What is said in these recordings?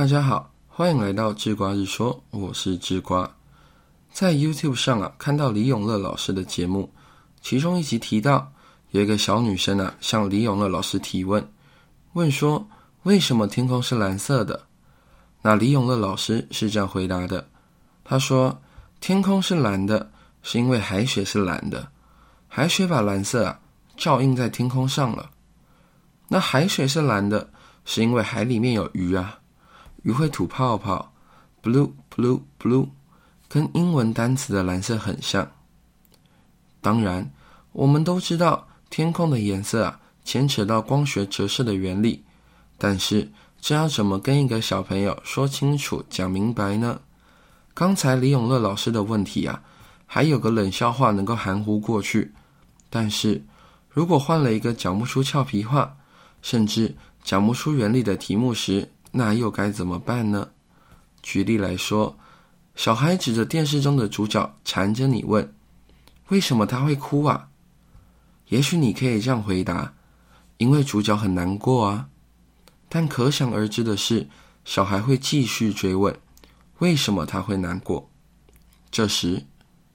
大家好，欢迎来到智瓜日说，我是智瓜。在 YouTube 上啊，看到李永乐老师的节目，其中一集提到有一个小女生啊，向李永乐老师提问，问说为什么天空是蓝色的？那李永乐老师是这样回答的，他说天空是蓝的，是因为海水是蓝的，海水把蓝色啊照映在天空上了。那海水是蓝的，是因为海里面有鱼啊，鱼会吐泡泡，blue blue blue。跟英文单词的蓝色很像。当然，我们都知道天空的颜色啊，牵扯到光学折射的原理。但是，这要怎么跟一个小朋友说清楚、讲明白呢？刚才李永乐老师的问题啊，还有个冷笑话能够含糊过去。但是如果换了一个讲不出俏皮话，甚至讲不出原理的题目时，那又该怎么办呢？举例来说。小孩指着电视中的主角，缠着你问：“为什么他会哭啊？”也许你可以这样回答：“因为主角很难过啊。”但可想而知的是，小孩会继续追问：“为什么他会难过？”这时，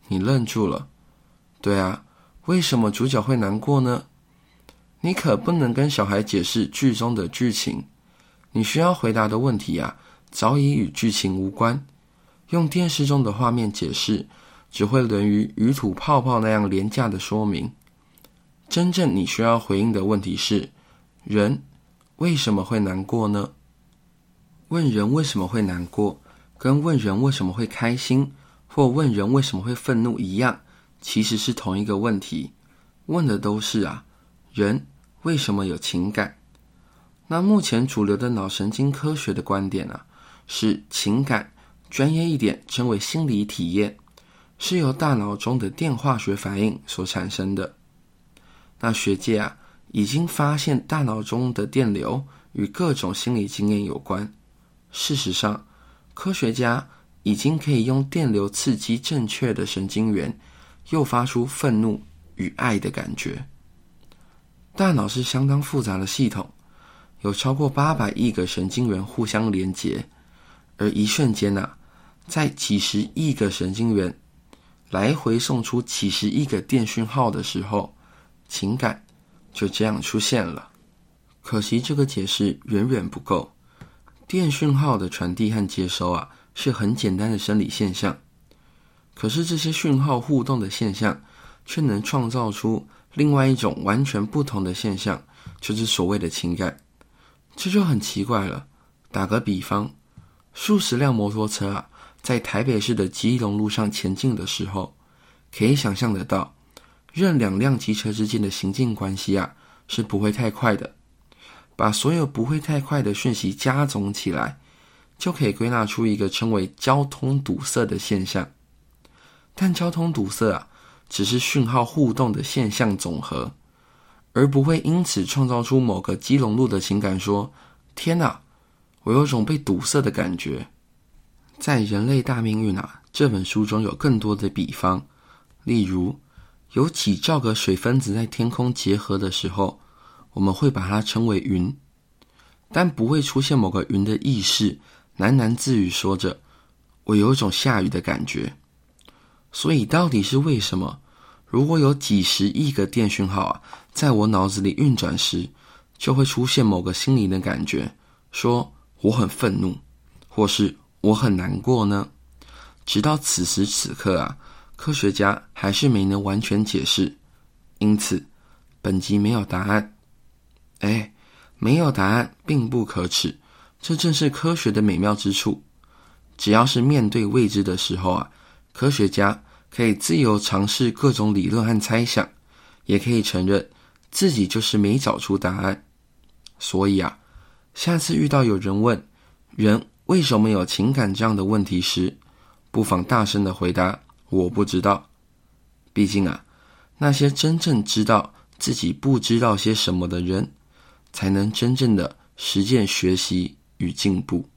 你愣住了。对啊，为什么主角会难过呢？你可不能跟小孩解释剧中的剧情。你需要回答的问题啊，早已与剧情无关。用电视中的画面解释，只会沦于鱼吐泡泡那样廉价的说明。真正你需要回应的问题是：人为什么会难过呢？问人为什么会难过，跟问人为什么会开心，或问人为什么会愤怒一样，其实是同一个问题。问的都是啊，人为什么有情感？那目前主流的脑神经科学的观点啊，是情感。专业一点，称为心理体验，是由大脑中的电化学反应所产生的。那学界啊，已经发现大脑中的电流与各种心理经验有关。事实上，科学家已经可以用电流刺激正确的神经元，诱发出愤怒与爱的感觉。大脑是相当复杂的系统，有超过八百亿个神经元互相连接，而一瞬间呐。在几十亿个神经元来回送出几十亿个电讯号的时候，情感就这样出现了。可惜这个解释远远不够。电讯号的传递和接收啊，是很简单的生理现象。可是这些讯号互动的现象，却能创造出另外一种完全不同的现象，就是所谓的情感。这就很奇怪了。打个比方，数十辆摩托车啊。在台北市的基隆路上前进的时候，可以想象得到，任两辆机车之间的行进关系啊是不会太快的。把所有不会太快的讯息加总起来，就可以归纳出一个称为交通堵塞的现象。但交通堵塞啊，只是讯号互动的现象总和，而不会因此创造出某个基隆路的情感。说：“天哪，我有种被堵塞的感觉。”在《人类大命运》啊这本书中有更多的比方，例如有几兆个水分子在天空结合的时候，我们会把它称为云，但不会出现某个云的意识喃喃自语说着“我有种下雨的感觉”。所以到底是为什么？如果有几十亿个电讯号啊在我脑子里运转时，就会出现某个心灵的感觉，说我很愤怒，或是。我很难过呢，直到此时此刻啊，科学家还是没能完全解释，因此本集没有答案。哎，没有答案并不可耻，这正是科学的美妙之处。只要是面对未知的时候啊，科学家可以自由尝试各种理论和猜想，也可以承认自己就是没找出答案。所以啊，下次遇到有人问人。为什么有情感这样的问题时，不妨大声的回答：“我不知道。”毕竟啊，那些真正知道自己不知道些什么的人，才能真正的实践、学习与进步。